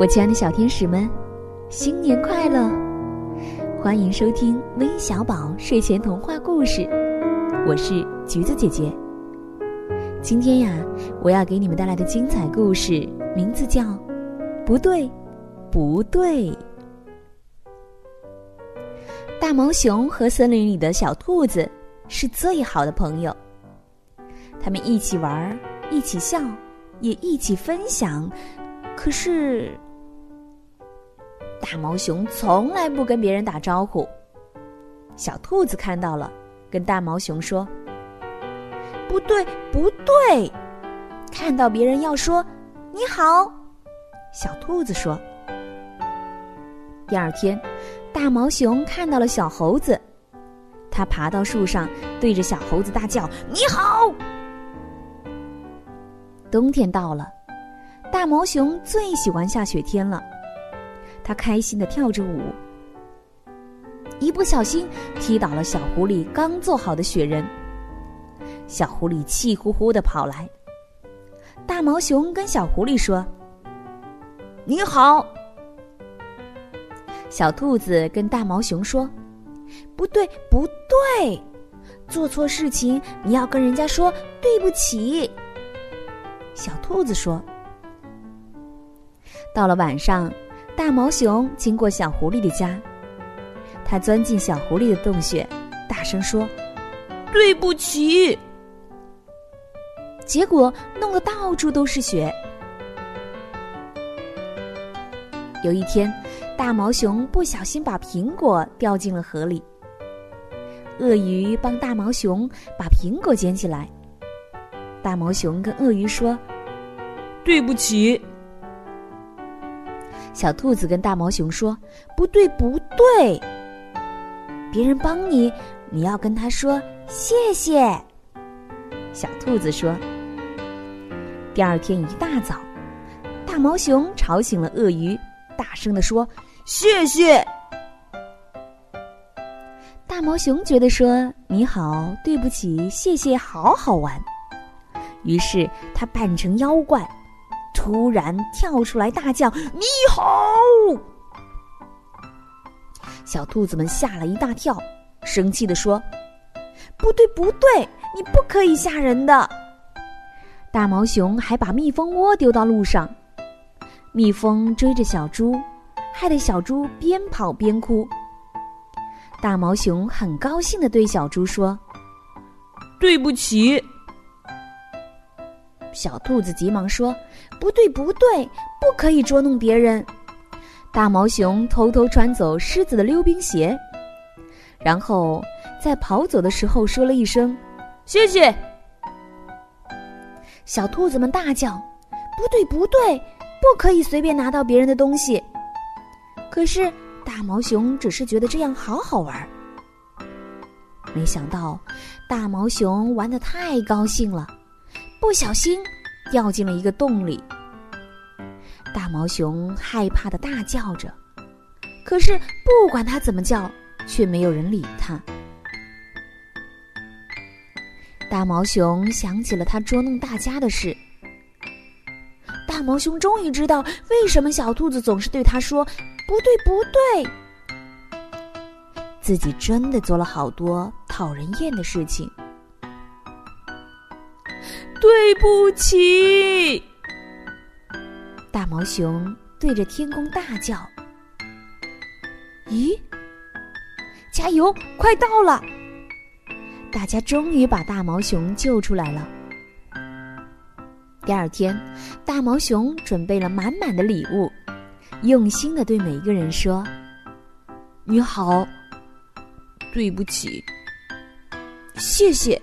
我亲爱的小天使们，新年快乐！欢迎收听微小宝睡前童话故事，我是橘子姐姐。今天呀，我要给你们带来的精彩故事名字叫《不对，不对》。大毛熊和森林里的小兔子是最好的朋友，他们一起玩，一起笑，也一起分享。可是。大毛熊从来不跟别人打招呼。小兔子看到了，跟大毛熊说：“不对，不对！看到别人要说‘你好’。”小兔子说。第二天，大毛熊看到了小猴子，它爬到树上，对着小猴子大叫：“你好！”冬天到了，大毛熊最喜欢下雪天了。他开心的跳着舞，一不小心踢倒了小狐狸刚做好的雪人。小狐狸气呼呼的跑来，大毛熊跟小狐狸说：“你好。”小兔子跟大毛熊说：“不对，不对，做错事情你要跟人家说对不起。”小兔子说：“到了晚上。”大毛熊经过小狐狸的家，他钻进小狐狸的洞穴，大声说：“对不起。”结果弄得到处都是雪。有一天，大毛熊不小心把苹果掉进了河里，鳄鱼帮大毛熊把苹果捡起来。大毛熊跟鳄鱼说：“对不起。”小兔子跟大毛熊说：“不对，不对，别人帮你，你要跟他说谢谢。”小兔子说。第二天一大早，大毛熊吵醒了鳄鱼，大声的说：“谢谢。”大毛熊觉得说“你好，对不起，谢谢”好好玩，于是他扮成妖怪。突然跳出来大叫：“你好！”小兔子们吓了一大跳，生气的说：“不对，不对，你不可以吓人的。”大毛熊还把蜜蜂窝丢到路上，蜜蜂追着小猪，害得小猪边跑边哭。大毛熊很高兴的对小猪说：“对不起。”小兔子急忙说：“不对，不对，不可以捉弄别人。”大毛熊偷偷穿走狮子的溜冰鞋，然后在跑走的时候说了一声：“谢谢。”小兔子们大叫：“不对，不对，不可以随便拿到别人的东西。”可是大毛熊只是觉得这样好好玩。没想到，大毛熊玩的太高兴了。不小心掉进了一个洞里，大毛熊害怕的大叫着，可是不管它怎么叫，却没有人理它。大毛熊想起了他捉弄大家的事，大毛熊终于知道为什么小兔子总是对他说“不对，不对”，自己真的做了好多讨人厌的事情。对不起，大毛熊对着天空大叫：“咦，加油，快到了！”大家终于把大毛熊救出来了。第二天，大毛熊准备了满满的礼物，用心的对每一个人说：“你好，对不起，谢谢。”